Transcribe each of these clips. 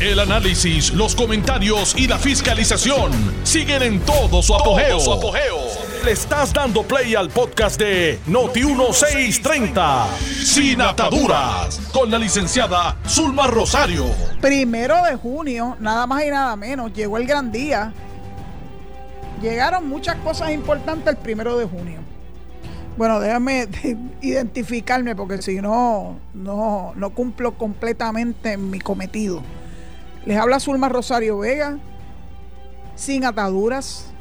El análisis, los comentarios y la fiscalización siguen en todo su apogeo. Le estás dando play al podcast de Noti1630, Sin Ataduras, con la licenciada Zulma Rosario. Primero de junio, nada más y nada menos, llegó el gran día. Llegaron muchas cosas importantes el primero de junio. Bueno, déjame identificarme porque si no, no, no cumplo completamente mi cometido. Les habla Zulma Rosario Vega, sin ataduras,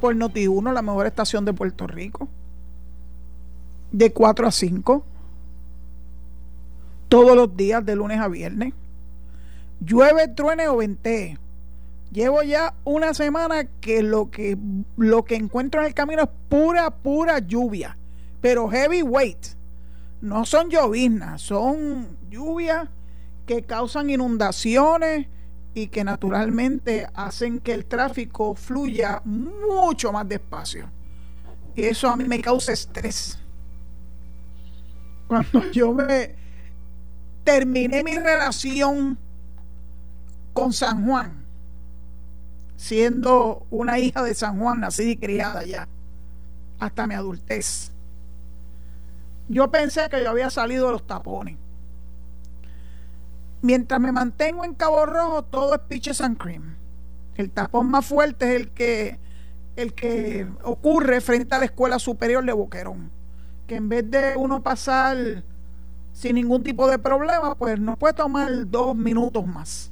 por Noti1, la mejor estación de Puerto Rico, de 4 a 5, todos los días, de lunes a viernes. Llueve, truene o ventee. Llevo ya una semana que lo que lo que encuentro en el camino es pura, pura lluvia, pero heavyweight. No son lloviznas, son lluvias que causan inundaciones, y que naturalmente hacen que el tráfico fluya mucho más despacio. Y eso a mí me causa estrés. Cuando yo me terminé mi relación con San Juan, siendo una hija de San Juan, nacida y criada ya, hasta mi adultez, yo pensé que yo había salido de los tapones Mientras me mantengo en Cabo Rojo, todo es pitches and cream. El tapón más fuerte es el que, el que ocurre frente a la Escuela Superior de Boquerón. Que en vez de uno pasar sin ningún tipo de problema, pues nos puede tomar dos minutos más.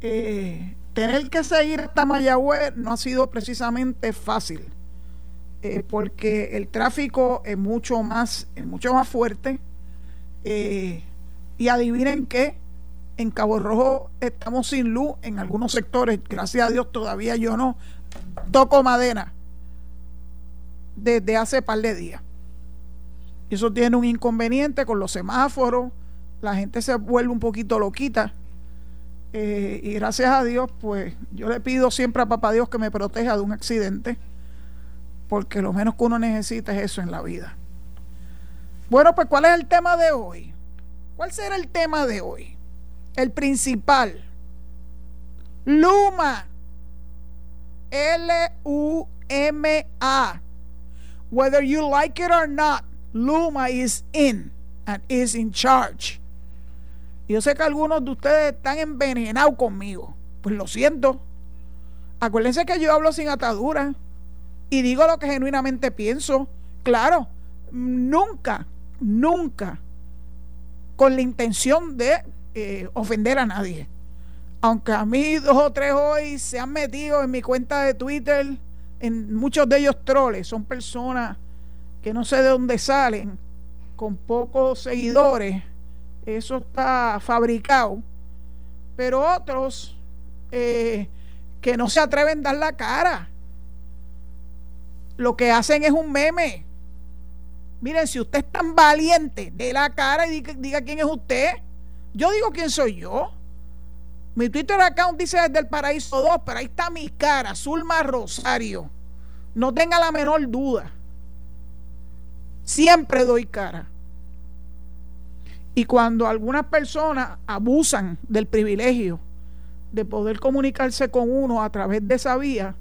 Eh, tener que seguir hasta Mayagüez no ha sido precisamente fácil, eh, porque el tráfico es mucho más, es mucho más fuerte. Eh, y adivinen qué, en Cabo Rojo estamos sin luz en algunos sectores. Gracias a Dios todavía yo no toco madera desde hace par de días. Eso tiene un inconveniente con los semáforos. La gente se vuelve un poquito loquita. Eh, y gracias a Dios, pues yo le pido siempre a Papá Dios que me proteja de un accidente. Porque lo menos que uno necesita es eso en la vida. Bueno, pues ¿cuál es el tema de hoy? ¿Cuál será el tema de hoy? El principal. Luma. L-U-M-A. Whether you like it or not, Luma is in and is in charge. Yo sé que algunos de ustedes están envenenados conmigo. Pues lo siento. Acuérdense que yo hablo sin atadura y digo lo que genuinamente pienso. Claro, nunca, nunca con la intención de eh, ofender a nadie. Aunque a mí dos o tres hoy se han metido en mi cuenta de Twitter, en muchos de ellos troles, son personas que no sé de dónde salen, con pocos seguidores, eso está fabricado, pero otros eh, que no se atreven a dar la cara, lo que hacen es un meme. Miren, si usted es tan valiente, de la cara y diga, diga quién es usted. Yo digo quién soy yo. Mi Twitter account dice desde el paraíso 2, pero ahí está mi cara, Zulma Rosario. No tenga la menor duda. Siempre doy cara. Y cuando algunas personas abusan del privilegio de poder comunicarse con uno a través de esa vía,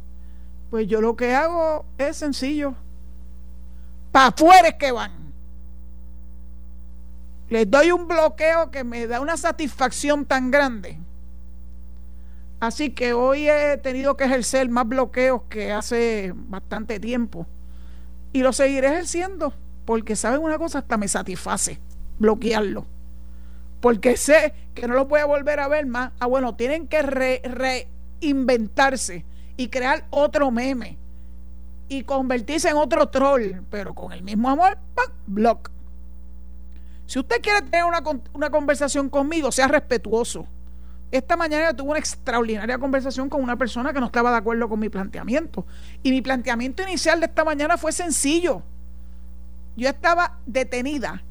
pues yo lo que hago es sencillo. Para afuera es que van les doy un bloqueo que me da una satisfacción tan grande. Así que hoy he tenido que ejercer más bloqueos que hace bastante tiempo. Y lo seguiré ejerciendo, porque saben una cosa, hasta me satisface bloquearlo. Porque sé que no lo voy a volver a ver más. Ah, bueno, tienen que reinventarse y crear otro meme y convertirse en otro troll, pero con el mismo amor, ¡pam! block. Si usted quiere tener una, conversación conmigo, sea respetuoso. Esta mañana tuve una extraordinaria conversación con una persona que no estaba de acuerdo con mi planteamiento. Y mi planteamiento inicial de esta mañana fue sencillo. Yo estaba detenida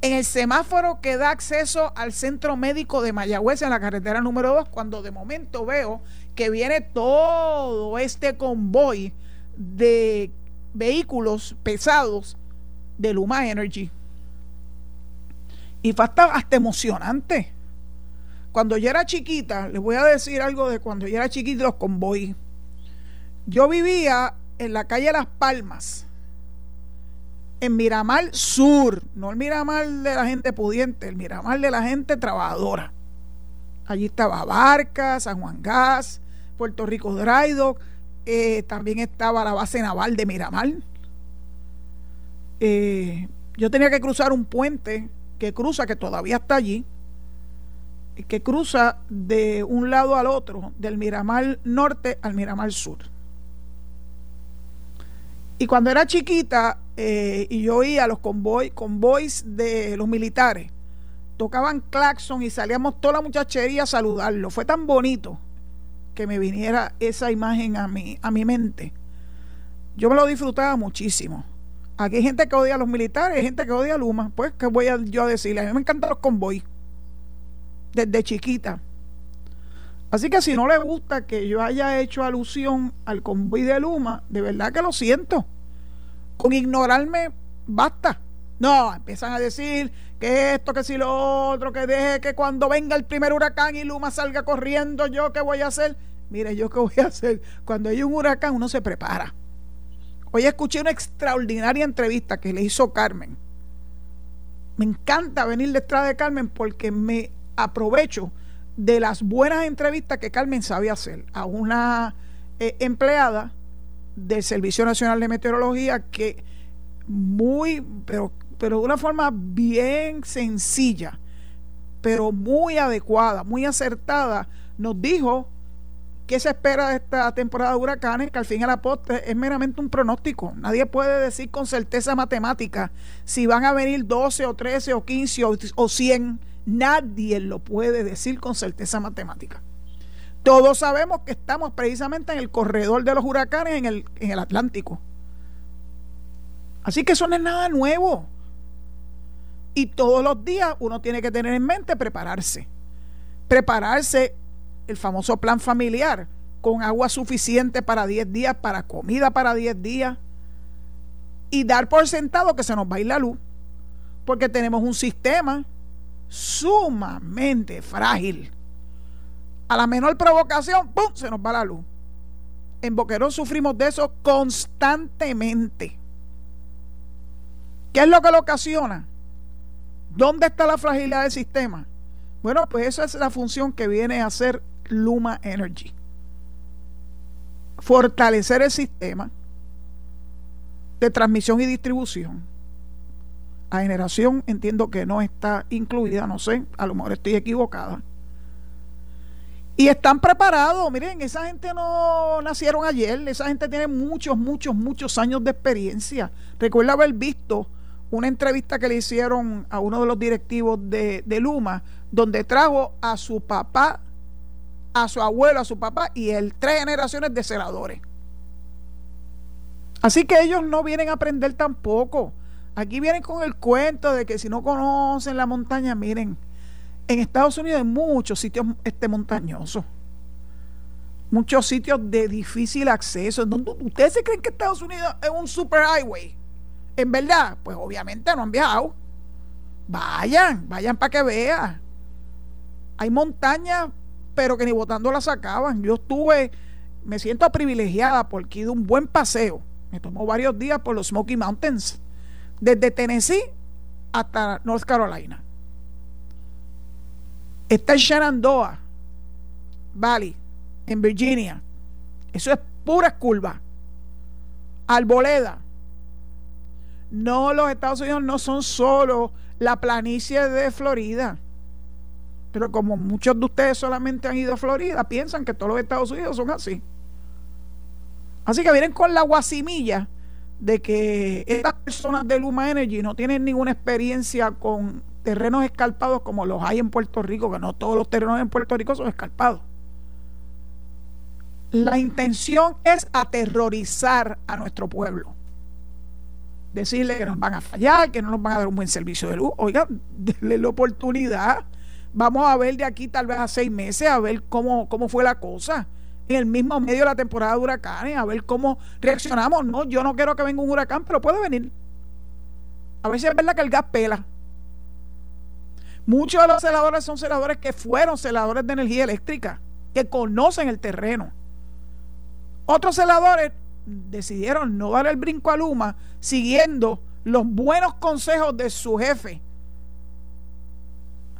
en el semáforo que da acceso al centro médico de Mayagüez en la carretera número 2, cuando de momento veo que viene todo este convoy de vehículos pesados de Luma Energy. Y fue hasta, emocionante. Cuando yo era chiquita, les voy a decir algo de cuando yo era chiquita los convoy. Yo vivía en la calle Las Palmas, en Miramar Sur, no el Miramar de la gente pudiente, el Miramar de la gente trabajadora. Allí estaba Barca, San Juan Gas, Puerto Rico Drydock, eh, también estaba la base naval de Miramar. Eh, yo tenía que cruzar un puente que cruza, que todavía está allí, que cruza de un lado al otro, del Miramar Norte al Miramar Sur. Y cuando era chiquita eh, y yo oía los convoy, convoys de los militares, tocaban claxon y salíamos toda la muchachería a saludarlo. Fue tan bonito que me viniera esa imagen a mi, a mi mente. Yo me lo disfrutaba muchísimo. Aquí hay gente que odia a los militares, hay gente que odia a Luma. Pues, ¿qué voy a, yo a decirle? A mí me encantan los convoys desde chiquita. Así que si no le gusta que yo haya hecho alusión al convoy de Luma, de verdad que lo siento. Con ignorarme basta. No, empiezan a decir que esto, que si lo otro, que deje que cuando venga el primer huracán y Luma salga corriendo, yo qué voy a hacer. Mire, yo qué voy a hacer. Cuando hay un huracán uno se prepara. Hoy escuché una extraordinaria entrevista que le hizo Carmen. Me encanta venir detrás de Carmen porque me aprovecho de las buenas entrevistas que Carmen sabía hacer a una eh, empleada del Servicio Nacional de Meteorología que muy, pero, pero de una forma bien sencilla, pero muy adecuada, muy acertada, nos dijo qué se espera de esta temporada de huracanes, que al fin y al poste es meramente un pronóstico. Nadie puede decir con certeza matemática si van a venir 12 o 13 o 15 o, o 100 Nadie lo puede decir con certeza matemática. Todos sabemos que estamos precisamente en el corredor de los huracanes en el, en el Atlántico. Así que eso no es nada nuevo. Y todos los días uno tiene que tener en mente prepararse. Prepararse el famoso plan familiar con agua suficiente para 10 días, para comida para 10 días y dar por sentado que se nos va a ir la luz. Porque tenemos un sistema sumamente frágil. A la menor provocación, ¡pum!, se nos va la luz. En Boquerón sufrimos de eso constantemente. ¿Qué es lo que lo ocasiona? ¿Dónde está la fragilidad del sistema? Bueno, pues esa es la función que viene a hacer Luma Energy. Fortalecer el sistema de transmisión y distribución a generación entiendo que no está incluida, no sé, a lo mejor estoy equivocada. Y están preparados, miren, esa gente no nacieron ayer, esa gente tiene muchos, muchos, muchos años de experiencia. Recuerdo haber visto una entrevista que le hicieron a uno de los directivos de, de Luma, donde trajo a su papá, a su abuelo, a su papá y el tres generaciones de celadores. Así que ellos no vienen a aprender tampoco. Aquí vienen con el cuento de que si no conocen la montaña, miren, en Estados Unidos hay muchos sitios este, montañosos, muchos sitios de difícil acceso. ¿Ustedes se creen que Estados Unidos es un super highway? En verdad, pues obviamente no han viajado. Vayan, vayan para que vean. Hay montañas, pero que ni votando las sacaban. Yo estuve, me siento privilegiada porque ido un buen paseo. Me tomó varios días por los Smoky Mountains desde Tennessee hasta North Carolina. Está en Shenandoah Valley, en Virginia. Eso es pura curva. Alboleda. No, los Estados Unidos no son solo la planicie de Florida. Pero como muchos de ustedes solamente han ido a Florida, piensan que todos los Estados Unidos son así. Así que vienen con la guasimilla de que estas personas de Luma Energy no tienen ninguna experiencia con terrenos escarpados como los hay en Puerto Rico, que no todos los terrenos en Puerto Rico son escarpados. La intención es aterrorizar a nuestro pueblo. Decirle que nos van a fallar, que no nos van a dar un buen servicio de luz. Oiga, denle la oportunidad. Vamos a ver de aquí tal vez a seis meses, a ver cómo, cómo fue la cosa en el mismo medio de la temporada de huracanes, a ver cómo reaccionamos. No, yo no quiero que venga un huracán, pero puede venir. A si es verdad que el gas pela. Muchos de los celadores son celadores que fueron celadores de energía eléctrica, que conocen el terreno. Otros celadores decidieron no dar el brinco a Luma siguiendo los buenos consejos de su jefe,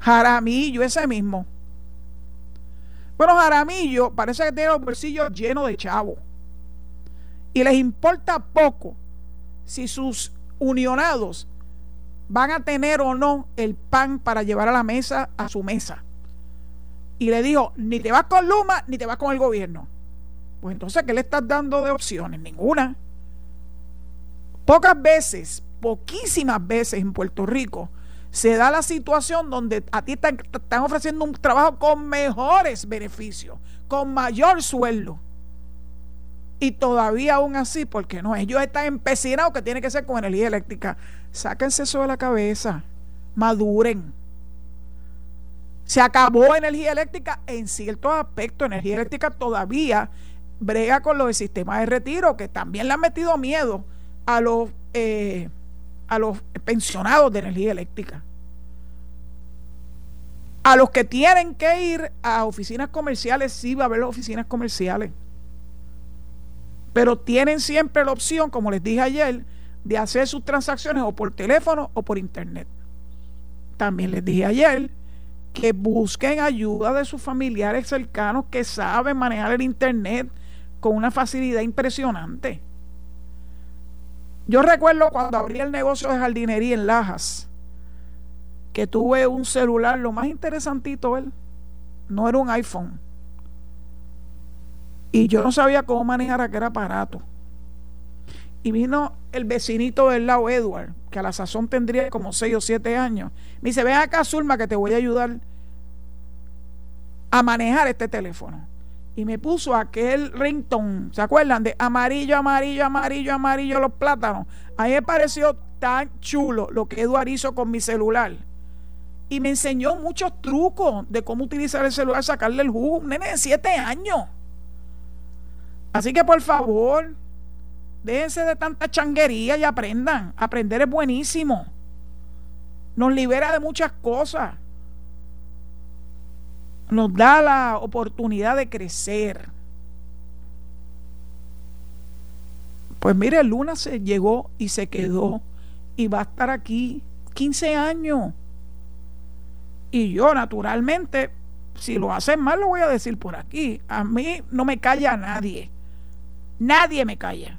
Jaramillo, ese mismo. Bueno, Jaramillo parece que tiene los bolsillos llenos de chavo. Y les importa poco si sus unionados van a tener o no el pan para llevar a la mesa, a su mesa. Y le dijo, ni te vas con Luma, ni te vas con el gobierno. Pues entonces, ¿qué le estás dando de opciones? Ninguna. Pocas veces, poquísimas veces en Puerto Rico, se da la situación donde a ti te están ofreciendo un trabajo con mejores beneficios, con mayor sueldo. Y todavía aún así, porque no, ellos están empecinados que tiene que ser con energía eléctrica. Sáquense eso de la cabeza, maduren. Se acabó energía eléctrica en ciertos aspectos. Energía eléctrica todavía brega con los sistemas de retiro, que también le han metido miedo a los, eh, a los pensionados de energía eléctrica. A los que tienen que ir a oficinas comerciales, sí va a haber oficinas comerciales. Pero tienen siempre la opción, como les dije ayer, de hacer sus transacciones o por teléfono o por internet. También les dije ayer que busquen ayuda de sus familiares cercanos que saben manejar el internet con una facilidad impresionante. Yo recuerdo cuando abrí el negocio de jardinería en Lajas, que tuve un celular, lo más interesantito, él, no era un iPhone. Y yo no sabía cómo manejar aquel aparato. Y vino el vecinito del lado, Edward, que a la sazón tendría como 6 o 7 años. Me dice, ven acá, Zulma, que te voy a ayudar a manejar este teléfono y me puso aquel ringtone, ¿se acuerdan? De amarillo, amarillo, amarillo, amarillo los plátanos. A mí me pareció tan chulo lo que Eduard hizo con mi celular. Y me enseñó muchos trucos de cómo utilizar el celular, sacarle el jugo. Un nene de 7 años. Así que por favor, déjense de tanta changuería y aprendan. Aprender es buenísimo. Nos libera de muchas cosas nos da la oportunidad de crecer. Pues mire, Luna se llegó y se quedó y va a estar aquí 15 años. Y yo, naturalmente, si lo hacen mal, lo voy a decir por aquí. A mí no me calla nadie. Nadie me calla.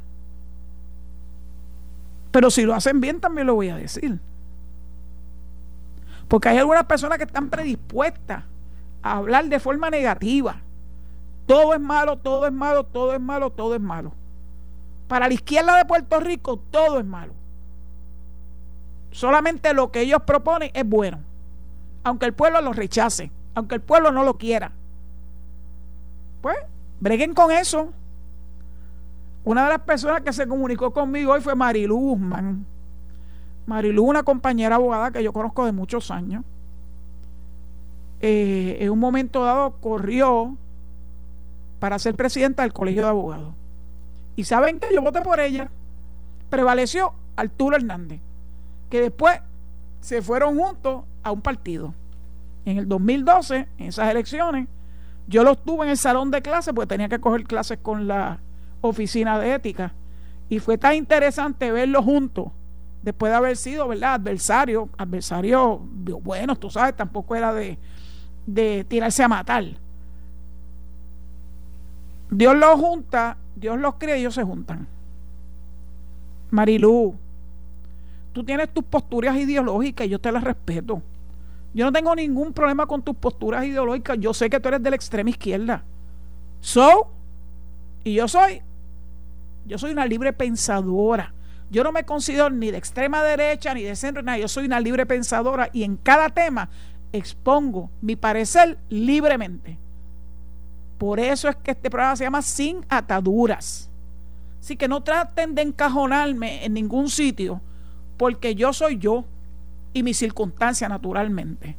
Pero si lo hacen bien, también lo voy a decir. Porque hay algunas personas que están predispuestas hablar de forma negativa. Todo es malo, todo es malo, todo es malo, todo es malo. Para la izquierda de Puerto Rico, todo es malo. Solamente lo que ellos proponen es bueno. Aunque el pueblo lo rechace, aunque el pueblo no lo quiera. Pues, breguen con eso. Una de las personas que se comunicó conmigo hoy fue Marilu Guzmán. Marilu, una compañera abogada que yo conozco de muchos años eh, en un momento dado corrió para ser presidenta del Colegio de Abogados. Y saben que yo voté por ella. Prevaleció Arturo Hernández, que después se fueron juntos a un partido. En el 2012, en esas elecciones, yo los tuve en el salón de clases, porque tenía que coger clases con la oficina de ética. Y fue tan interesante verlos juntos, después de haber sido, ¿verdad?, adversario, adversario, bueno, tú sabes, tampoco era de, de tirarse a matar. Dios los junta, Dios los crea y ellos se juntan. Marilú, tú tienes tus posturas ideológicas y yo te las respeto. Yo no tengo ningún problema con tus posturas ideológicas. Yo sé que tú eres de la extrema izquierda. So, y yo soy, yo soy una libre pensadora. Yo no me considero ni de extrema derecha ni de centro, nada. Yo soy una libre pensadora y en cada tema expongo mi parecer libremente. Por eso es que este programa se llama Sin Ataduras. Así que no traten de encajonarme en ningún sitio, porque yo soy yo y mi circunstancia naturalmente.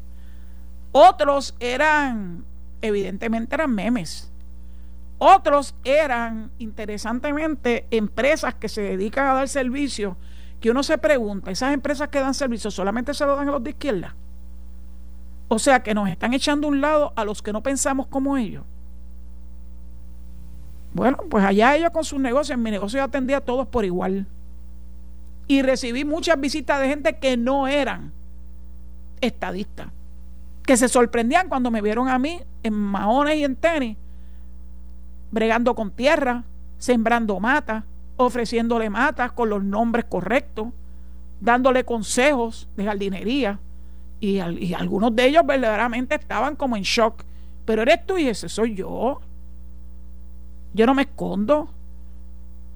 Otros eran, evidentemente eran memes. Otros eran, interesantemente, empresas que se dedican a dar servicio, que uno se pregunta, esas empresas que dan servicio solamente se lo dan a los de izquierda. O sea que nos están echando a un lado a los que no pensamos como ellos. Bueno, pues allá ellos con sus negocios, en mi negocio yo atendía a todos por igual. Y recibí muchas visitas de gente que no eran estadistas, que se sorprendían cuando me vieron a mí en maones y en tenis, bregando con tierra, sembrando matas, ofreciéndole matas con los nombres correctos, dándole consejos de jardinería. Y, algunos de ellos verdaderamente estaban como en shock. Pero eres tú y ese soy yo. Yo no me escondo.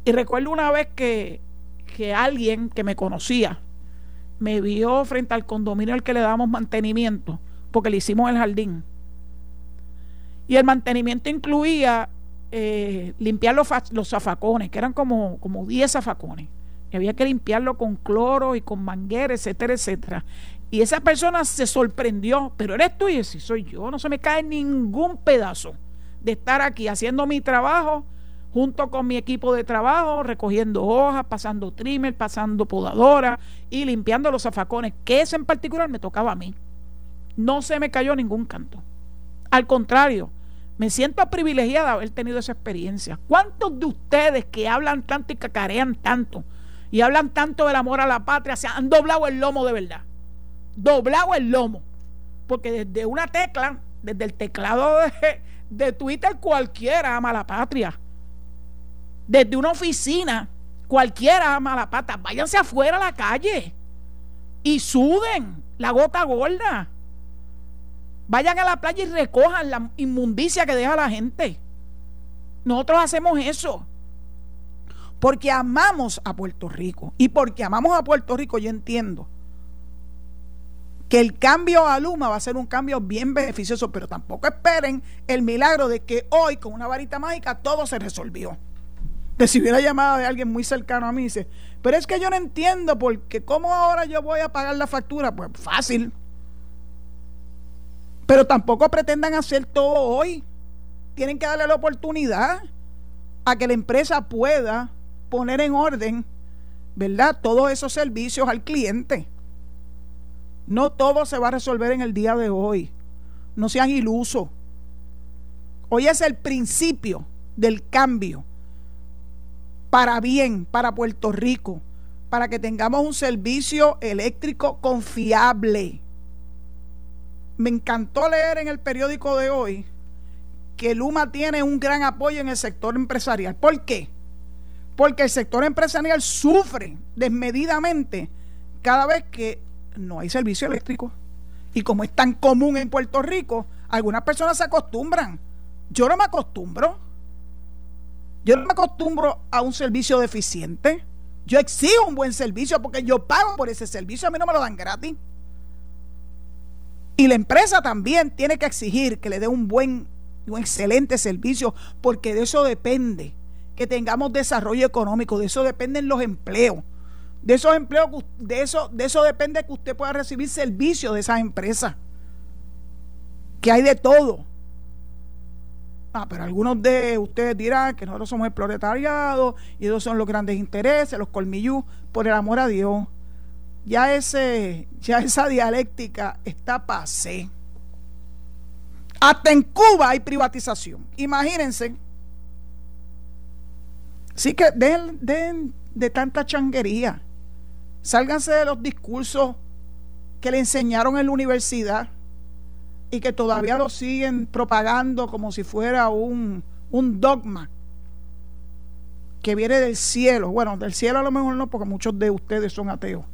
Y recuerdo una vez que, que alguien que me conocía me vio frente al condominio al que le damos mantenimiento, porque le hicimos el jardín. Y el mantenimiento incluía eh, limpiar los, los zafacones, que eran como, como 10 zafacones. Y había que limpiarlo con cloro y con manguera, etcétera, etcétera. Y esa persona se sorprendió, pero eres tú y soy yo, no se me cae ningún pedazo de estar aquí haciendo mi trabajo junto con mi equipo de trabajo, recogiendo hojas, pasando trimmer, pasando podadora y limpiando los zafacones, que eso en particular me tocaba a mí. No se me cayó ningún canto. Al contrario, me siento privilegiada de haber tenido esa experiencia. ¿Cuántos de ustedes que hablan tanto y cacarean tanto y hablan tanto del amor a la patria se han doblado el lomo de verdad? Doblado el lomo. Porque desde una tecla, desde el teclado de, Twitter cualquiera ama la patria. Desde una oficina cualquiera ama la patria. Váyanse afuera a la calle y suden la gota gorda. Vayan a la playa y recojan la inmundicia que deja la gente. Nosotros hacemos eso. Porque amamos a Puerto Rico. Y porque amamos a Puerto Rico, yo entiendo que el cambio a Luma va a ser un cambio bien beneficioso, pero tampoco esperen el milagro de que hoy con una varita mágica todo se resolvió. Recibí la llamada de alguien muy cercano a mí y dice, pero es que yo no entiendo porque cómo ahora yo voy a pagar la factura. Pues fácil. Pero tampoco pretendan hacer todo hoy. Tienen que darle la oportunidad a que la empresa pueda poner en orden, ¿verdad? Todos esos servicios al cliente. No todo se va a resolver en el día de hoy. No sean ilusos. Hoy es el principio del cambio para bien, para Puerto Rico, para que tengamos un servicio eléctrico confiable. Me encantó leer en el periódico de hoy que Luma tiene un gran apoyo en el sector empresarial. ¿Por qué? Porque el sector empresarial sufre desmedidamente cada vez que no hay servicio eléctrico. Y como es tan común en Puerto Rico, algunas personas se acostumbran. Yo no me acostumbro. Yo no me acostumbro a un servicio deficiente. Yo exijo un buen servicio porque yo pago por ese servicio. A mí no me lo dan gratis. Y la empresa también tiene que exigir que le dé un buen, un excelente servicio porque de eso depende que tengamos desarrollo económico, de eso dependen los empleos. De esos empleos, de eso, de eso depende que usted pueda recibir servicios de esas empresas. Que hay de todo. Ah, pero algunos de ustedes dirán que nosotros somos el proletariado y esos son los grandes intereses, los colmillú. Por el amor a Dios, ya, ese, ya esa dialéctica está pasé. Hasta en Cuba hay privatización. Imagínense. Así que den, den de tanta changuería. Sálganse de los discursos que le enseñaron en la universidad y que todavía lo siguen propagando como si fuera un, un dogma que viene del cielo. Bueno, del cielo a lo mejor no, porque muchos de ustedes son ateos.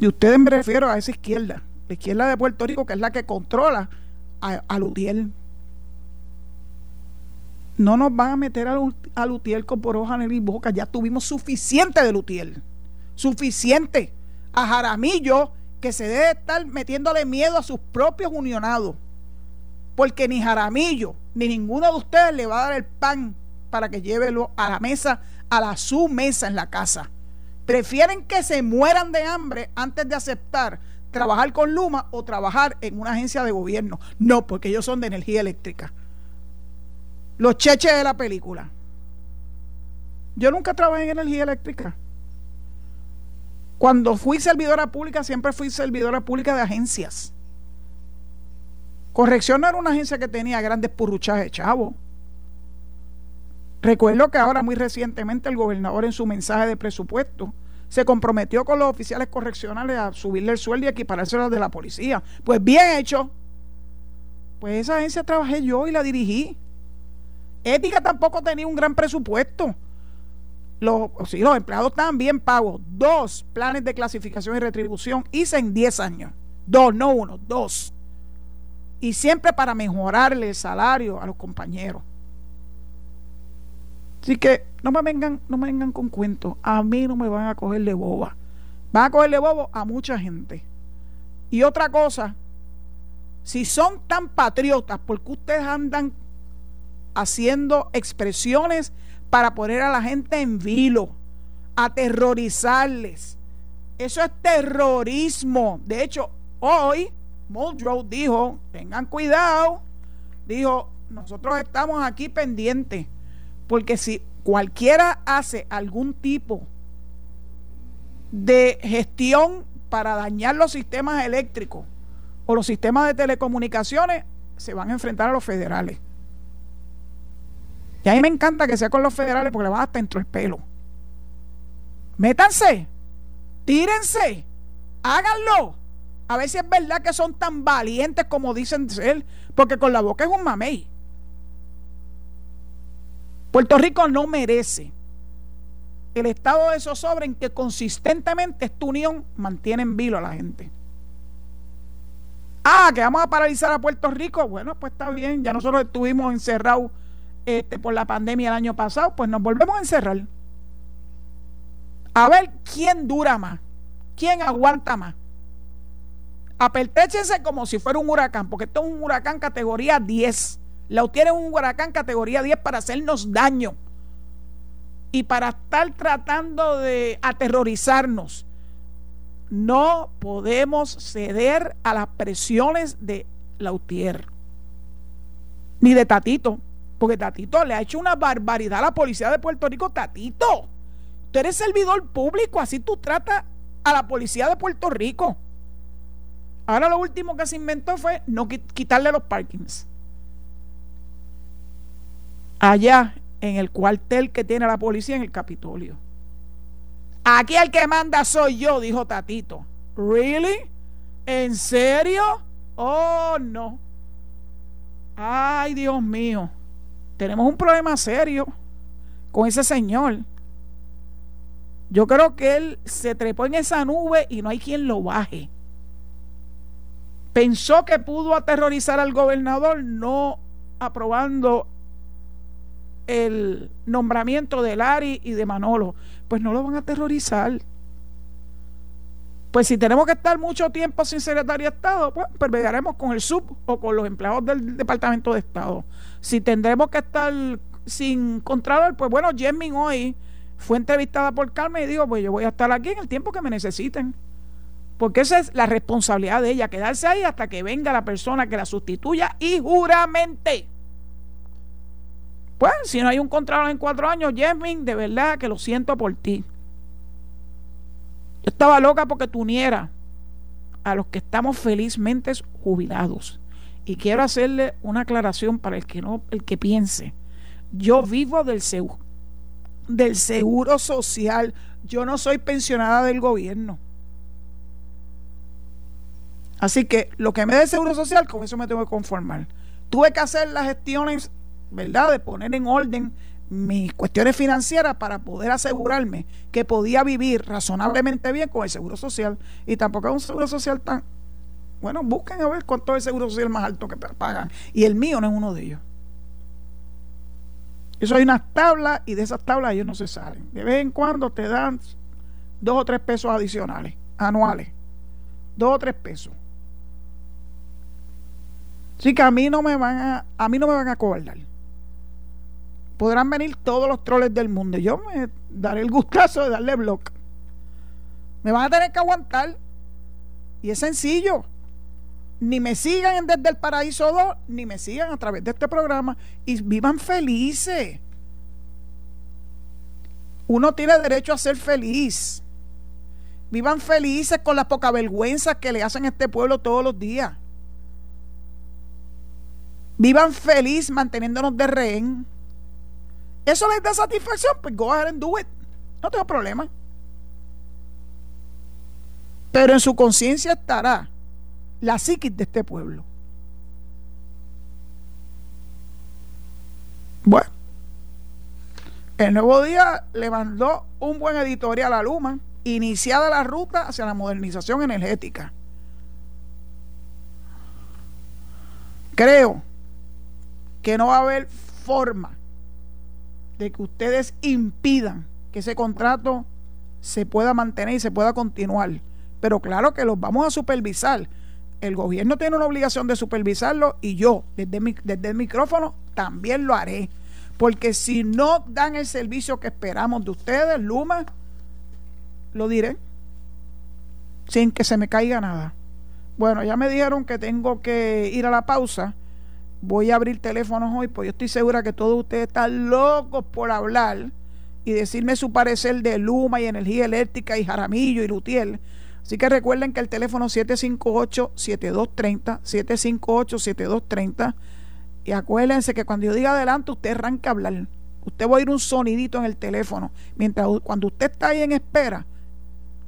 Y ustedes me refiero a esa izquierda, la izquierda de Puerto Rico, que es la que controla a, a no nos van a meter a, Lutiel con por hoja en boca. Ya tuvimos suficiente de Lutiel. Suficiente. A Jaramillo, que se debe estar metiéndole miedo a sus propios unionados. Porque ni Jaramillo, ni ninguno de ustedes le va a dar el pan para que lleve a la mesa, a la su mesa en la casa. Prefieren que se mueran de hambre antes de aceptar trabajar con Luma o trabajar en una agencia de gobierno. No, porque ellos son de energía eléctrica los cheches de la película. Yo nunca trabajé en energía eléctrica. Cuando fui servidora pública, siempre fui servidora pública de agencias. Corrección no era una agencia que tenía grandes purruchajes de chavo. Recuerdo que ahora, muy recientemente, el gobernador en su mensaje de presupuesto se comprometió con los oficiales correccionales a subirle el sueldo y equiparárselo al de la policía. Pues bien hecho. Pues esa agencia trabajé yo y la dirigí. Ética tampoco tenía un gran presupuesto. Los, los empleados estaban bien pagos. Dos planes de clasificación y retribución hice en 10 años. Dos, no uno, dos. Y siempre para mejorarle el salario a los compañeros. Así que no me vengan, no me vengan con cuentos. A mí no me van a coger de boba. Van a cogerle bobo a mucha gente. Y otra cosa, si son tan patriotas, ¿por qué ustedes andan haciendo expresiones para poner a la gente en vilo, aterrorizarles? Eso es terrorismo. De hecho, hoy Muldrow dijo, tengan cuidado, dijo, nosotros estamos aquí pendientes porque si cualquiera hace algún tipo de gestión para dañar los sistemas eléctricos o los sistemas de telecomunicaciones, se van a enfrentar a los federales. Y a mí me encanta que sea con los federales porque le van hasta dentro el pelo. Métanse, tírense, háganlo. A ver si es verdad que son tan valientes como dicen ser, porque con la boca es un mamey. Puerto Rico no merece el estado de zozobra en que consistentemente esta unión mantiene en vilo a la gente. Ah, que vamos a paralizar a Puerto Rico. Bueno, pues está bien. Ya nosotros estuvimos encerrados este, por la pandemia el año pasado, pues nos volvemos a encerrar. A ver quién dura más, quién aguanta más. Apertéchense como si fuera un huracán, porque esto es un huracán categoría 10. La tiene un huracán categoría 10 para hacernos daño y para estar tratando de aterrorizarnos. No podemos ceder a las presiones de Lautier ni de Tatito, porque Tatito le ha hecho una barbaridad a la policía de Puerto Rico. Tatito, tú eres servidor público, así tú tratas a la policía de Puerto Rico. Ahora lo último que se inventó fue no quitarle los parkings allá en el cuartel que tiene la policía en el Capitolio. Aquí el que manda soy yo, dijo Tatito. ¿Really? ¿En serio? Oh, no. Ay, Dios mío. Tenemos un problema serio con ese señor. Yo creo que él se trepó en esa nube y no hay quien lo baje. Pensó que pudo aterrorizar al gobernador no aprobando el nombramiento de Lari y de Manolo, pues no lo van a aterrorizar. Pues si tenemos que estar mucho tiempo sin secretario de Estado, pues pelearemos con el sub o con los empleados del Departamento de Estado. Si tendremos que estar sin contralor, pues bueno, Jesmin hoy fue entrevistada por Carmen y dijo, pues yo voy a estar aquí en el tiempo que me necesiten. Porque esa es la responsabilidad de ella, quedarse ahí hasta que venga la persona que la sustituya y juramente. Pues, si no hay un contrato en cuatro años, Jasmine, de verdad que lo siento por ti. Yo estaba loca porque tú unieras a los que estamos felizmente jubilados. Y quiero hacerle una aclaración para el que no, el que piense. Yo vivo del seguro, del seguro social. Yo no soy pensionada del gobierno. Así que lo que me dé seguro social, con eso me tengo que conformar. Tuve que hacer las gestiones ¿verdad? De poner en orden mis cuestiones financieras para poder asegurarme que podía vivir razonablemente bien con el seguro social. Y tampoco es un seguro social tan... Bueno, busquen a ver cuánto es el seguro social más alto que pagan. Y el mío no es uno de ellos. Eso hay unas tablas y de esas tablas ellos no se salen. De vez en cuando te dan dos o tres pesos adicionales, anuales. Dos o tres pesos. Así que a mí no me van a, a mí no me van a cobardar podrán venir todos los troles del mundo. Yo me daré el gustazo de darle block. Me van a tener que aguantar. Y es sencillo. Ni me sigan desde el Paraíso 2, ni me sigan a través de este programa. Y vivan felices. Uno tiene derecho a ser feliz. Vivan felices con las poca vergüenza que le hacen a este pueblo todos los días. Vivan feliz manteniéndonos de rehén. ¿Eso les da satisfacción? Pues go ahead and do it. No tengo problema. Pero en su conciencia estará la psiquis de este pueblo. Bueno, el nuevo día le mandó un buen editorial a Luma, iniciada la ruta hacia la modernización energética. Creo que no va a haber forma de que ustedes impidan que ese contrato se pueda mantener y se pueda continuar. Pero claro que los vamos a supervisar. El gobierno tiene una obligación de supervisarlo y yo, desde, desde el micrófono, también lo haré. Porque si no dan el servicio que esperamos de ustedes, Luma, lo diré, sin que se me caiga nada. Bueno, ya me dijeron que tengo que ir a la pausa. Voy a abrir teléfonos hoy, pues yo estoy segura que todos ustedes están locos por hablar y decirme su parecer de Luma y energía eléctrica y Jaramillo y Lutiel. Así que recuerden que el teléfono 758-7230, 758-7230. Y acuérdense que cuando yo diga adelante, usted arranca a hablar. Usted va a oír un sonidito en el teléfono. Mientras cuando usted está ahí en espera,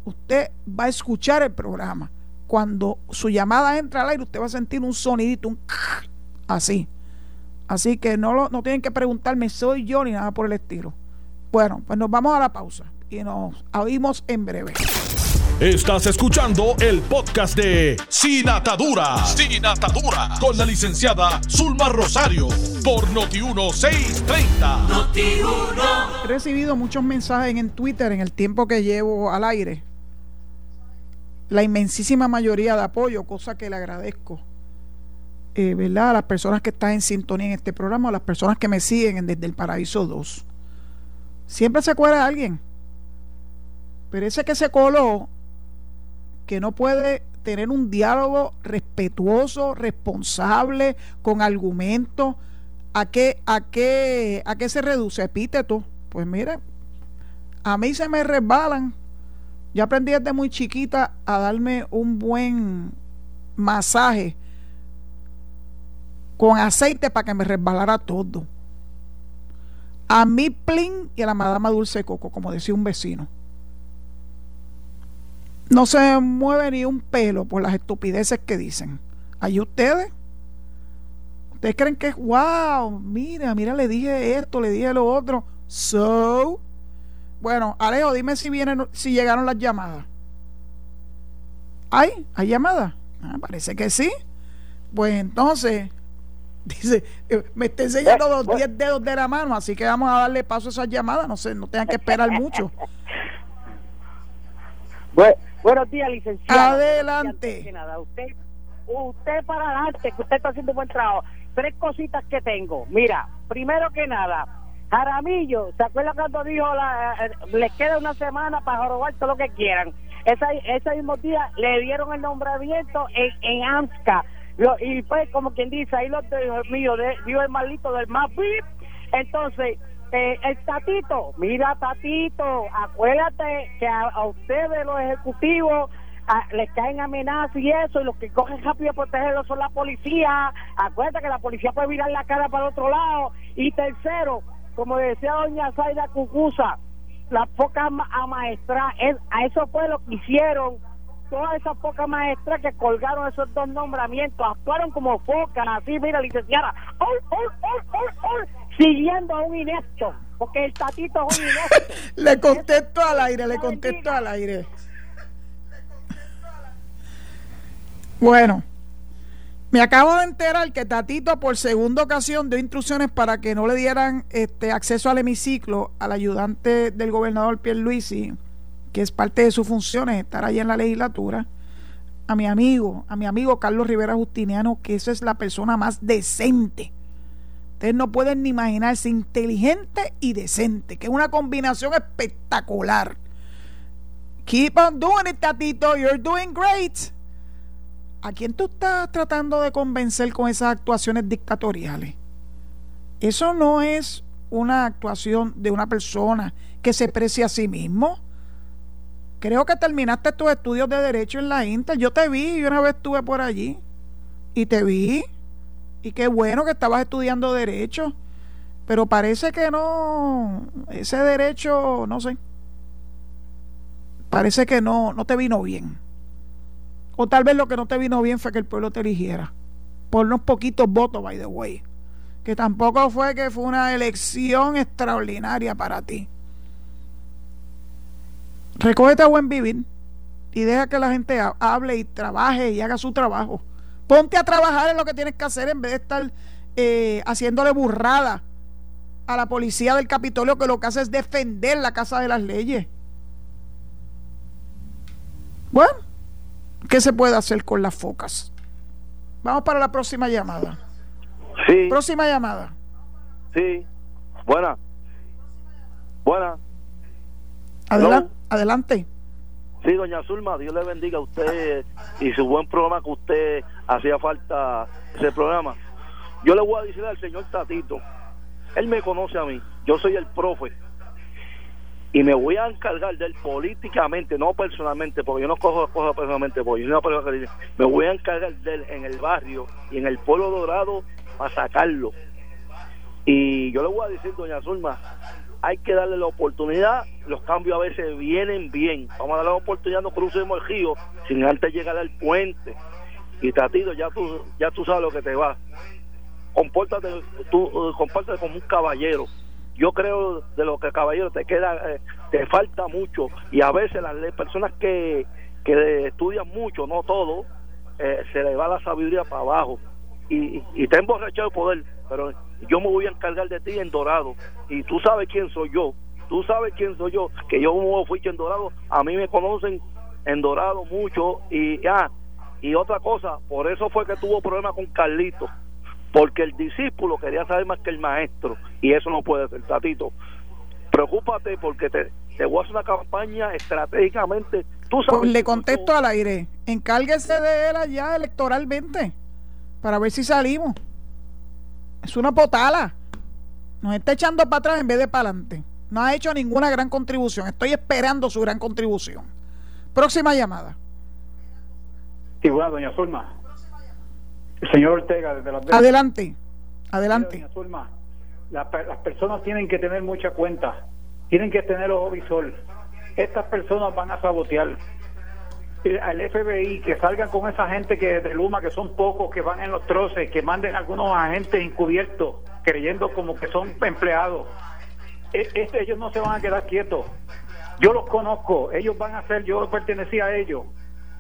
usted va a escuchar el programa. Cuando su llamada entra al aire, usted va a sentir un sonidito, un así. Así que no, lo, no tienen que preguntarme, soy yo ni nada por el estilo. Bueno, pues nos vamos a la pausa y nos oímos en breve. Estás escuchando el podcast de Sin Atadura. Sin Atadura. Con la licenciada Zulma Rosario. Por Noti1630. Noti He recibido muchos mensajes en Twitter en el tiempo que llevo al aire. La inmensísima mayoría de apoyo, cosa que le agradezco. Eh, ¿Verdad? A las personas que están en sintonía en este programa, a las personas que me siguen desde el Paraíso 2. Siempre se acuerda alguien. Pero ese que se coló que no puede tener un diálogo respetuoso, responsable, con argumentos. ¿A qué, a qué, a qué se reduce? Epíteto. Pues mire, a mí se me resbalan. Yo aprendí desde muy chiquita a darme un buen masaje con aceite para que me resbalara todo. A mí, plin, y a la madama dulce coco, como decía un vecino no se mueve ni un pelo por las estupideces que dicen. Ahí ustedes. Ustedes creen que es wow, mira, mira, le dije esto, le dije lo otro. So, bueno, Alejo, dime si vienen, si llegaron las llamadas. ¿Hay? ¿Hay llamadas? Ah, parece que sí. Pues entonces, dice, eh, me está enseñando los 10 dedos de la mano, así que vamos a darle paso a esas llamadas, no sé, no tengan que esperar mucho. Bueno, Buenos días, licenciado. Adelante. Nada, usted, usted para adelante, que usted está haciendo un buen trabajo. Tres cositas que tengo. Mira, primero que nada, Jaramillo, ¿se acuerda cuando dijo la, eh, les queda una semana para robar todo lo que quieran? Ese, ese mismo día le dieron el nombramiento en, en AMSCA. Y pues, como quien dice, ahí los de, mío, de, el maldito del más Entonces, eh, el Tatito, mira Tatito, acuérdate que a, ustedes los ejecutivos les caen amenazas y eso, y los que cogen rápido a protegerlos son la policía. Acuérdate que la policía puede mirar la cara para el otro lado. Y tercero, como decía doña Zaida Cucusa, las pocas amaestras, a eso fue lo que hicieron todas esas pocas maestras que colgaron esos dos nombramientos, actuaron como focas, así, mira, licenciada, siguiendo a un inepto, porque el tatito es un inepto. le contesto al aire, le contesto al aire. Bueno, me acabo de enterar que Tatito por segunda ocasión dio instrucciones para que no le dieran este acceso al hemiciclo al ayudante del gobernador Pierluisi, que es parte de sus funciones estar ahí en la legislatura. A mi amigo, a mi amigo Carlos Rivera Justiniano, que esa es la persona más decente Ustedes no pueden ni imaginarse inteligente y decente, que es una combinación espectacular. Keep on doing it, tatito. You're doing great. ¿A quién tú estás tratando de convencer con esas actuaciones dictatoriales? Eso no es una actuación de una persona que se precia a sí mismo. Creo que terminaste tus estudios de Derecho en la Inter. Yo te vi, yo una vez estuve por allí. Y te vi. Y qué bueno que estabas estudiando Derecho. Pero parece que no. Ese derecho, no sé. Parece que no, no te vino bien. O tal vez lo que no te vino bien fue que el pueblo te eligiera. Por unos poquitos votos, by the way. Que tampoco fue que fue una elección extraordinaria para ti. Recógete a buen vivir y deja que la gente hable y trabaje y haga su trabajo. Ponte a trabajar en lo que tienes que hacer en vez de estar eh, haciéndole burrada a la policía del Capitolio que lo que hace es defender la casa de las leyes. Bueno, ¿qué se puede hacer con las focas? Vamos para la próxima llamada. Sí. Próxima llamada. Sí. Buena. Buena. adelante. Sí, doña Zulma, Dios le bendiga a usted y su buen programa que usted hacía falta ese programa. Yo le voy a decir al señor Tatito, él me conoce a mí, yo soy el profe y me voy a encargar de él políticamente, no personalmente, porque yo no cojo cosas personalmente, porque yo no me voy a encargar de él en el barrio y en el pueblo dorado para sacarlo. Y yo le voy a decir, doña Zulma, hay que darle la oportunidad, los cambios a veces vienen bien, vamos a darle la oportunidad, no crucemos el río sin antes llegar al puente. Y Tatito, ya tú, ya tú sabes lo que te va. Compórtate, tú, compórtate como un caballero. Yo creo de lo que caballero te queda eh, te falta mucho. Y a veces las personas que, que estudian mucho no todo eh, se le va la sabiduría para abajo. Y, y te emborrachado el poder pero yo me voy a encargar de ti en Dorado. Y tú sabes quién soy yo. Tú sabes quién soy yo. Que yo fui en Dorado. A mí me conocen en Dorado mucho. Y ah y otra cosa por eso fue que tuvo problemas con Carlito. Porque el discípulo quería saber más que el maestro. Y eso no puede ser, Tatito. Preocúpate porque te, te voy a hacer una campaña estratégicamente. Tú sabes pues le contesto al aire, encárguese de él allá electoralmente para ver si salimos. Es una potala. Nos está echando para atrás en vez de para adelante. No ha hecho ninguna gran contribución. Estoy esperando su gran contribución. Próxima llamada. Igual, doña Zulma. Señor Ortega, desde las Adelante, adelante. las personas tienen que tener mucha cuenta, tienen que tener ojo visor. Estas personas van a sabotear al FBI que salgan con esa gente que de Luma que son pocos que van en los troces que manden algunos agentes encubiertos creyendo como que son empleados e, este, ellos no se van a quedar quietos yo los conozco ellos van a ser yo pertenecía a ellos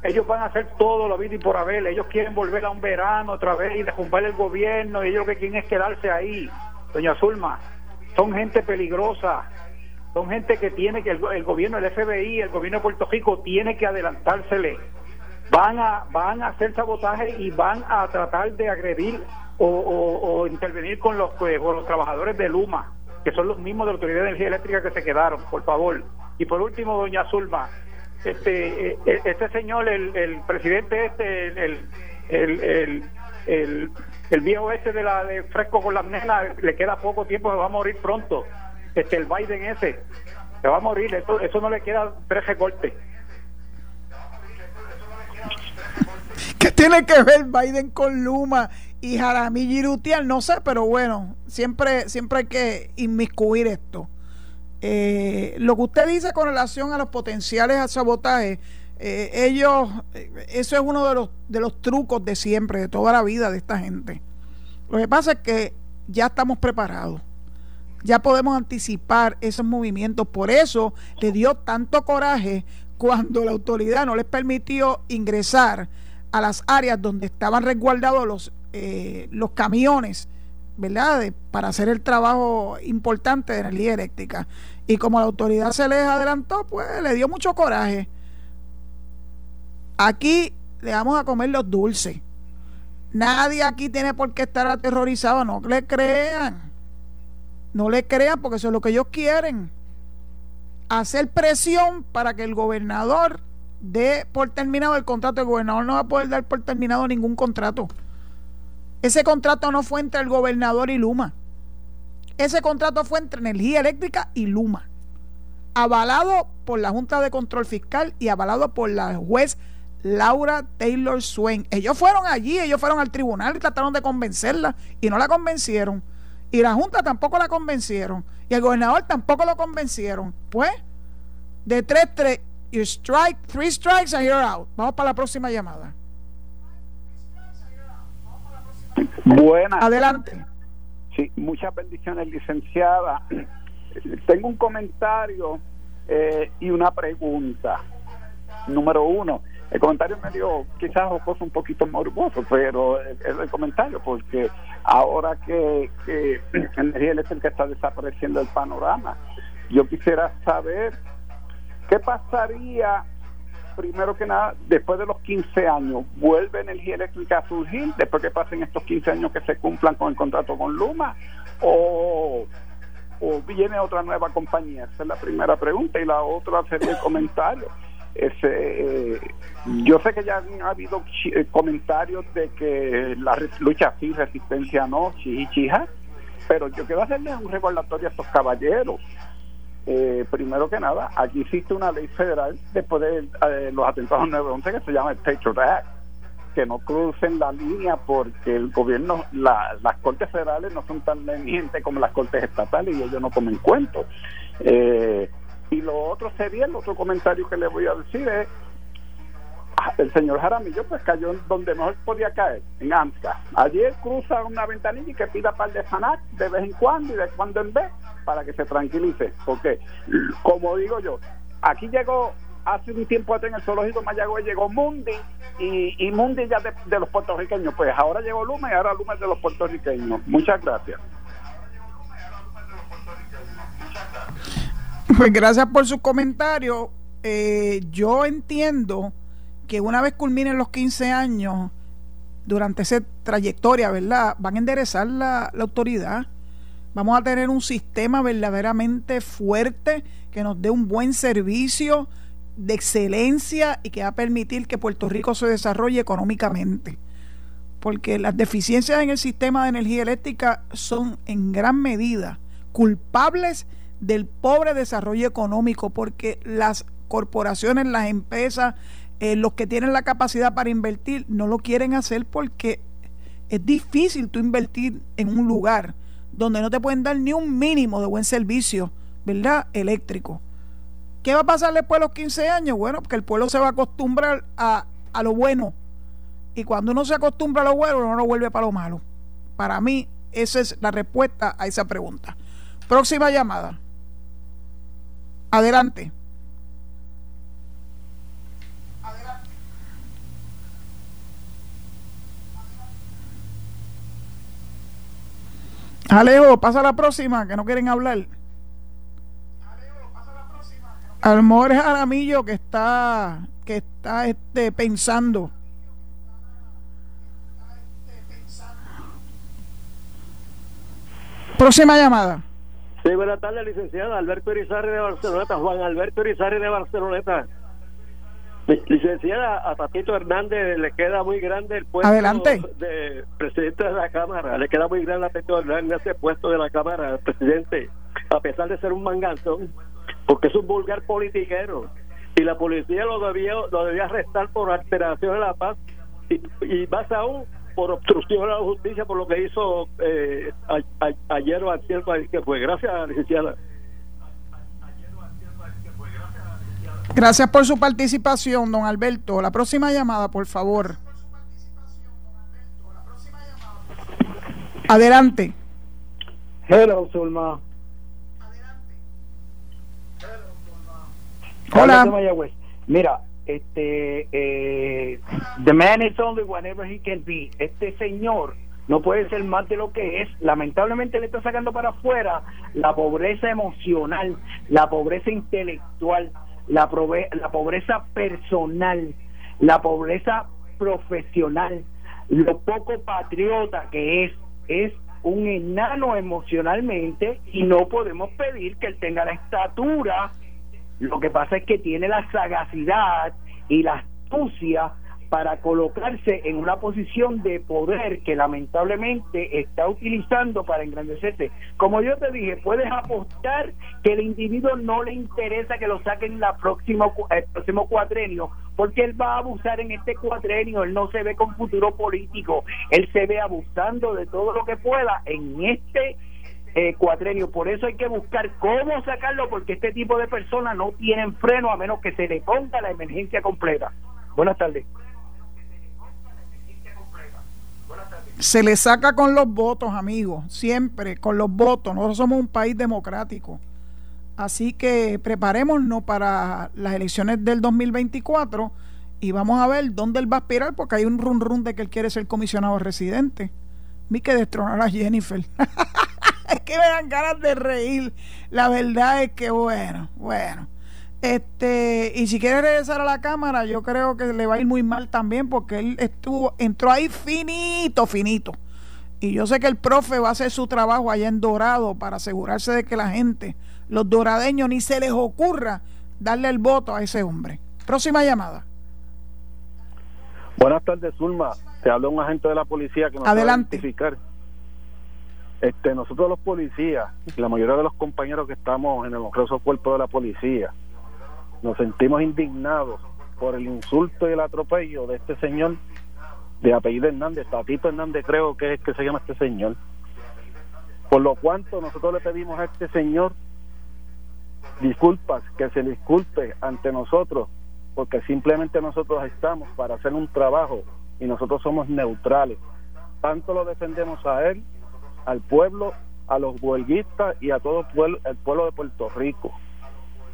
ellos van a hacer todo lo vida y por haber. Ellos quieren volver a un verano otra vez y derrumbar el gobierno. Y ellos lo que quieren es quedarse ahí. Doña Zulma, son gente peligrosa. Son gente que tiene que el, gobierno, el FBI, el gobierno de Puerto Rico tiene que adelantársele. Van a, van a hacer sabotaje y van a tratar de agredir o, intervenir con los, pues, con los trabajadores de Luma, que son los mismos de la Autoridad de Energía Eléctrica que se quedaron, por favor. Y por último, doña Zulma, este eh, este señor el, el presidente este el el, el, el, viejo este de la de fresco con las nenas le queda poco tiempo se va a morir pronto este el Biden ese se va a morir eso, eso no le queda tres recortes ¿Qué tiene que ver Biden con Luma y Jaramillo y No sé, pero bueno, siempre, siempre hay que inmiscuir esto. Eh, lo que usted dice con relación a los potenciales a sabotaje, eh, ellos, eh, eso es uno de los, de los trucos de siempre, de toda la vida de esta gente. Lo que pasa es que ya estamos preparados, ya podemos anticipar esos movimientos. Por eso le dio tanto coraje cuando la autoridad no les permitió ingresar a las áreas donde estaban resguardados los, los camiones ¿verdad? para hacer el trabajo importante de energía eléctrica. Y como la autoridad se les adelantó, pues le dio mucho coraje. Aquí le vamos a comer los dulces. Nadie aquí tiene por qué estar aterrorizado, no le crean. No le crean porque eso es lo que ellos quieren. Hacer presión para que el gobernador dé por terminado el contrato. El gobernador no va a poder dar por terminado ningún contrato. Ese contrato no fue entre el gobernador y Luma. Ese contrato fue entre Energía Eléctrica y Luma. Avalado por la Junta de Control Fiscal y avalado por la juez Laura Taylor Swain. Ellos fueron allí, ellos fueron al tribunal y trataron de convencerla y no la convencieron. Y la Junta tampoco la convencieron. Y el gobernador tampoco lo convencieron. Pues, de 3-3, you strike, three strikes and you're out. Vamos para la próxima llamada. Buenas. Adelante. Sí, muchas bendiciones, licenciada. Tengo un comentario eh, y una pregunta. Número uno, el comentario medio quizás cosa un poquito morboso, pero es el comentario porque ahora que, que energía eléctrica está desapareciendo el panorama, yo quisiera saber qué pasaría primero que nada, después de los 15 años, ¿vuelve energía eléctrica a surgir después que pasen estos 15 años que se cumplan con el contrato con Luma? ¿O, o viene otra nueva compañía? Esa es la primera pregunta. Y la otra sería el comentario. Ese, eh, yo sé que ya ha habido eh, comentarios de que la lucha sí, resistencia no, chija, pero yo quiero hacerle un recordatorio a estos caballeros eh, primero que nada, aquí existe una ley federal después de eh, los atentados 9-11 que se llama el Patriot Act, que no crucen la línea porque el gobierno, las cortes federales no son tan lenientes como las cortes estatales y ellos no comen cuentos. Eh, y lo otro sería, el otro comentario que le voy a decir es, el señor Jaramillo pues cayó donde mejor podía caer, en AMSCA. Ayer cruza una ventanilla y que pida par de FANAC de vez en cuando y de cuando en vez para que se tranquilice. Porque, como digo yo, aquí llegó hace un tiempo en el zoológico Mayagüez llegó Mundi y, y Mundi ya de, de, los puertorriqueños. Pues ahora llegó Luma y ahora Luma es de los puertorriqueños. Muchas gracias. Pues gracias por su comentario. Eh, yo entiendo que una vez culminen los 15 años, durante esa trayectoria, ¿verdad? Van a enderezar la, la autoridad. Vamos a tener un sistema verdaderamente fuerte que nos dé un buen servicio de excelencia y que va a permitir que Puerto Rico se desarrolle económicamente. Porque las deficiencias en el sistema de energía eléctrica son en gran medida culpables del pobre desarrollo económico, porque las corporaciones, las empresas, eh, los que tienen la capacidad para invertir no lo quieren hacer porque es difícil tú invertir en un lugar donde no te pueden dar ni un mínimo de buen servicio, ¿verdad? Eléctrico. ¿Qué va a pasar después de los 15 años? Bueno, porque el pueblo se va a acostumbrar a, a lo bueno. Y cuando uno se acostumbra a lo bueno, uno no vuelve para lo malo. Para mí, esa es la respuesta a esa pregunta. Próxima llamada. Adelante. Alejo, pasa a la próxima, que no quieren hablar. A lo mejor es Aramillo que está, que está este, pensando. Próxima llamada. Sí, buenas tardes, licenciada. Alberto Irizarri de Barceloneta. Juan Alberto Irizarri de Barceloneta. Licenciada, a Tatito Hernández le queda muy grande el puesto Adelante. de presidente de la Cámara. Le queda muy grande a Tatito Hernández ese puesto de la Cámara, presidente, a pesar de ser un manganzón, porque es un vulgar politiquero. Y la policía lo debía, lo debía arrestar por alteración de la paz y, y más aún por obstrucción a la justicia por lo que hizo eh, a, a, ayer o ayer que fue. Gracias, licenciada. Gracias por su participación, don Alberto. La próxima llamada, por favor. Adelante. Hello, Zulma. Hola. Mira, este, eh, the man is only whatever he can be. Este señor no puede ser más de lo que es. Lamentablemente le está sacando para afuera la pobreza emocional, la pobreza intelectual, la pobreza personal, la pobreza profesional, lo poco patriota que es, es un enano emocionalmente y no podemos pedir que él tenga la estatura. Lo que pasa es que tiene la sagacidad y la astucia para colocarse en una posición de poder que lamentablemente está utilizando para engrandecerse. Como yo te dije, puedes apostar que el individuo no le interesa que lo saquen la próxima, el próximo cuatrenio, porque él va a abusar en este cuatrenio, él no se ve con futuro político, él se ve abusando de todo lo que pueda en este eh, cuatrenio. Por eso hay que buscar cómo sacarlo, porque este tipo de personas no tienen freno a menos que se le ponga la emergencia completa. Buenas tardes. Se le saca con los votos, amigos, siempre con los votos. Nosotros somos un país democrático. Así que preparémonos para las elecciones del 2024 y vamos a ver dónde él va a aspirar, porque hay un run run de que él quiere ser comisionado residente. Vi que destronar a Jennifer. es que me dan ganas de reír. La verdad es que, bueno, bueno. Este, y si quiere regresar a la cámara, yo creo que le va a ir muy mal también porque él estuvo, entró ahí finito, finito. Y yo sé que el profe va a hacer su trabajo allá en Dorado para asegurarse de que la gente, los doradeños, ni se les ocurra darle el voto a ese hombre. Próxima llamada. Buenas tardes, Zulma. Te habla un agente de la policía que nos Adelante. va a identificar. Este, nosotros los policías, la mayoría de los compañeros que estamos en el honroso cuerpo de la policía, nos sentimos indignados por el insulto y el atropello de este señor de apellido Hernández, Tatito Hernández creo que es que se llama este señor. Por lo cuanto nosotros le pedimos a este señor disculpas, que se disculpe ante nosotros, porque simplemente nosotros estamos para hacer un trabajo y nosotros somos neutrales. Tanto lo defendemos a él, al pueblo, a los huelguistas y a todo el pueblo, el pueblo de Puerto Rico.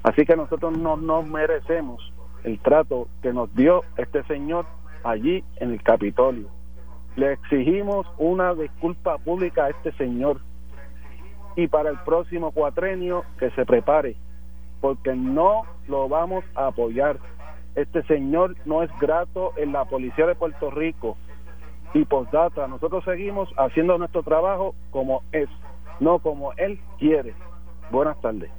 Así que nosotros no nos merecemos el trato que nos dio este señor allí en el Capitolio. Le exigimos una disculpa pública a este señor y para el próximo cuatrenio que se prepare, porque no lo vamos a apoyar. Este señor no es grato en la policía de Puerto Rico. Y postdata, nosotros seguimos haciendo nuestro trabajo como es, no como él quiere. Buenas tardes.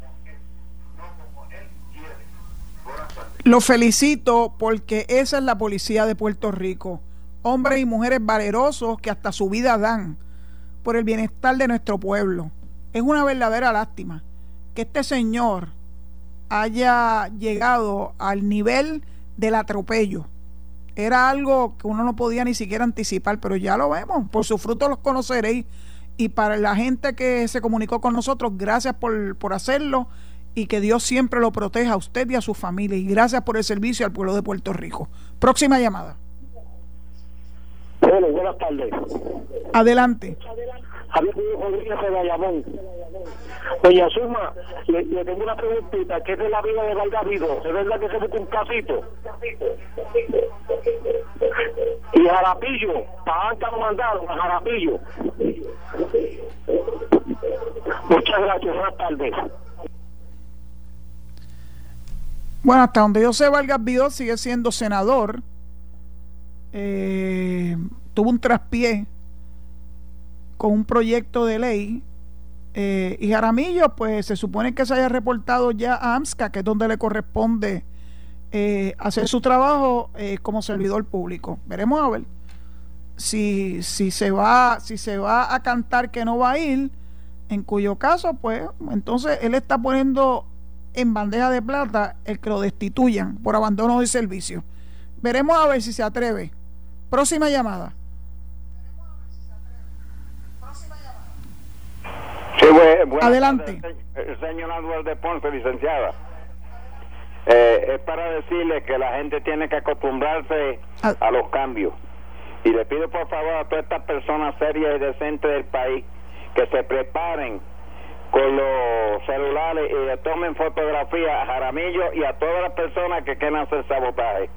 Lo felicito porque esa es la policía de Puerto Rico. Hombres y mujeres valerosos que hasta su vida dan por el bienestar de nuestro pueblo. Es una verdadera lástima que este señor haya llegado al nivel del atropello. Era algo que uno no podía ni siquiera anticipar, pero ya lo vemos. Por sus frutos los conoceréis. Y para la gente que se comunicó con nosotros, gracias por, por hacerlo y que Dios siempre lo proteja a usted y a su familia. Y gracias por el servicio al pueblo de Puerto Rico. Próxima llamada. Bueno, buenas tardes. Adelante. Javier Rodríguez de Bayamón. Doña Suma, le, le, tengo una preguntita. ¿Qué es de la vida de Valgavido? ¿Es verdad que se busca un casito? Y Jarapillo, para antes lo mandaron a Jarapillo. Muchas gracias, buenas tardes. Bueno, hasta donde yo sé, Vargas Vidal sigue siendo senador. Eh, tuvo un traspié con un proyecto de ley. Eh, y Jaramillo, pues se supone que se haya reportado ya a AMSCA, que es donde le corresponde eh, hacer su trabajo eh, como servidor público. Veremos a ver si, si, se va, si se va a cantar que no va a ir, en cuyo caso, pues, entonces él está poniendo en bandeja de plata el que lo destituyan por abandono de servicio. Veremos a ver si se atreve. Próxima llamada. Sí, bueno, Adelante. El señor Anuel de Ponce, licenciada. Eh, es para decirle que la gente tiene que acostumbrarse a, a los cambios. Y le pido por favor a todas estas personas serias y decentes del país que se preparen con los celulares y le tomen fotografía a Jaramillo y a todas las personas que quieran hacer sabotaje.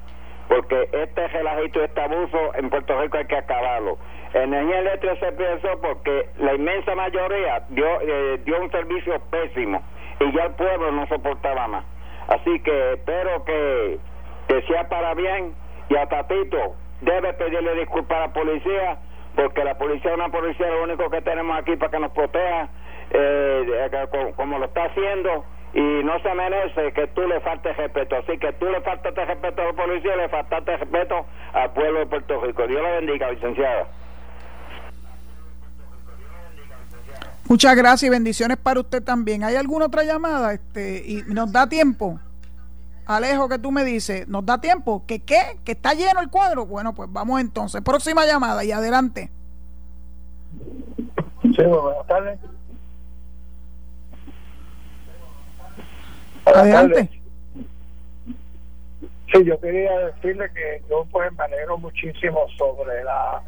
Porque este relajito, este abuso en Puerto Rico hay que acabarlo. Energía eléctrica se pensó porque la inmensa mayoría dio, eh, dio un servicio pésimo y ya el pueblo no soportaba más. Así que espero que, sea para bien y a Tatito debe pedirle disculpas a la policía porque la policía es una policía lo único que tenemos aquí para que nos proteja eh, como lo está haciendo y no se merece que tú le faltes respeto. Así que tú le faltaste respeto a la policía, le faltaste respeto al pueblo de Puerto Rico. Dios la bendiga, licenciada. Muchas gracias y bendiciones para usted también. ¿Hay alguna otra llamada? Este, y nos da tiempo. Alejo, que tú me dices, ¿nos da tiempo? ¿Que qué? ¿Que está lleno el cuadro? Bueno, pues vamos entonces. Próxima llamada y adelante. Sí, buenas tardes. Adelante. Sí, yo quería decirle que yo pues me alegro muchísimo sobre la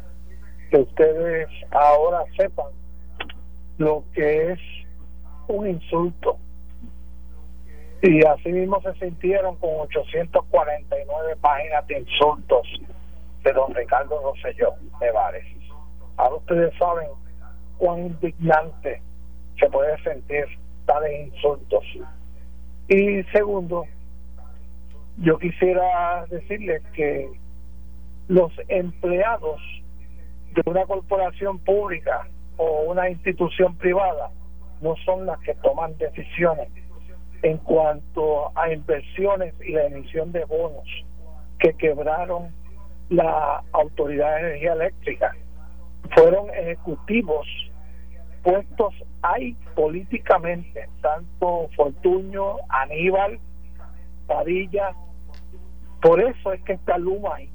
que ustedes ahora sepan lo que es un insulto. Y así mismo se sintieron con 849 páginas de insultos de don Ricardo Rosselló de Vares. Ahora ustedes saben cuán indignante se puede sentir tales insultos. Y segundo, yo quisiera decirles que los empleados de una corporación pública o una institución privada no son las que toman decisiones en cuanto a inversiones y la emisión de bonos que quebraron la Autoridad de Energía Eléctrica. Fueron ejecutivos puestos ahí políticamente, tanto Fortuño, Aníbal, Padilla. Por eso es que está Luma ahí,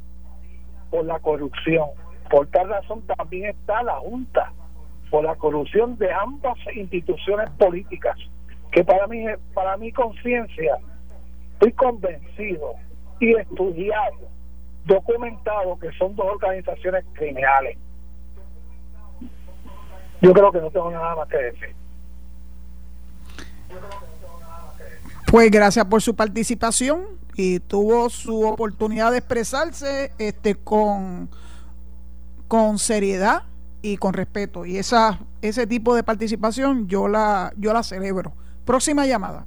por la corrupción. Por tal razón también está la Junta por la corrupción de ambas instituciones políticas, que para mí, para mi conciencia, estoy convencido y estudiado, documentado que son dos organizaciones criminales. Yo creo que no tengo nada más que decir. Pues gracias por su participación y tuvo su oportunidad de expresarse este con, con seriedad y con respeto. Y esa, ese tipo de participación yo la, yo la celebro. Próxima llamada.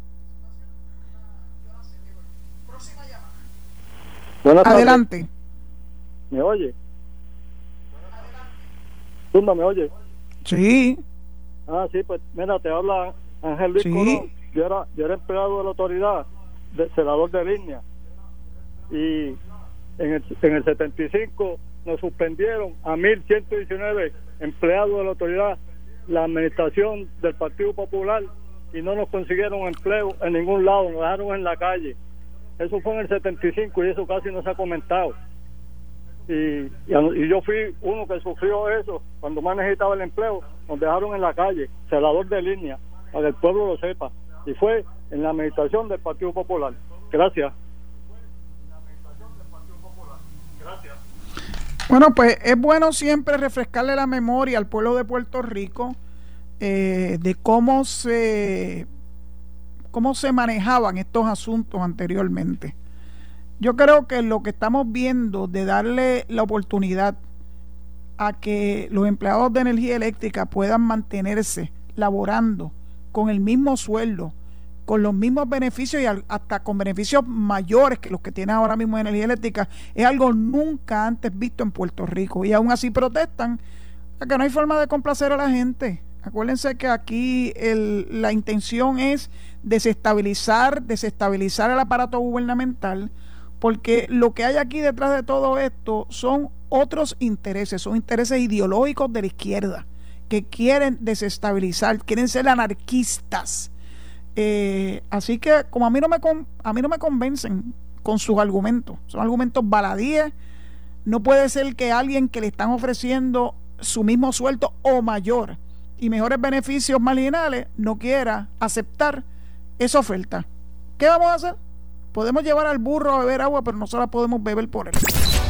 Adelante. ¿Me oye? ¿me oye? Sí. Ah, sí, pues mira, te habla Ángel Luis Colón. Yo era, yo era empleado de la autoridad, de, senador de línea. Y en el, en el 75 nos suspendieron a 1.119 empleados de la autoridad, la administración del Partido Popular y no nos consiguieron empleo en ningún lado, nos dejaron en la calle. Eso fue en el 75 y eso casi no se ha comentado. Y, y, yo fui uno que sufrió eso cuando más necesitaba el empleo, nos dejaron en la calle, celador de línea, para que el pueblo lo sepa. Y fue en la administración del Partido Popular. Gracias. Bueno, pues es bueno siempre refrescarle la memoria al pueblo de Puerto Rico eh, de cómo se cómo se manejaban estos asuntos anteriormente. Yo creo que lo que estamos viendo de darle la oportunidad a que los empleados de energía eléctrica puedan mantenerse laborando con el mismo sueldo, con los mismos beneficios y hasta con beneficios mayores que los que tiene ahora mismo energía eléctrica, es algo nunca antes visto en Puerto Rico. Y aún así protestan que no hay forma de complacer a la gente. Acuérdense que aquí el, la intención es desestabilizar, desestabilizar el aparato gubernamental, porque lo que hay aquí detrás de todo esto son otros intereses, son intereses ideológicos de la izquierda, que quieren desestabilizar, quieren ser anarquistas eh, así que como a mí no me a mí no me convencen con sus argumentos, son argumentos baladíes. No puede ser que alguien que le están ofreciendo su mismo sueldo o mayor y mejores beneficios marginales no quiera aceptar esa oferta. ¿Qué vamos a hacer? Podemos llevar al burro a beber agua, pero no la podemos beber por él.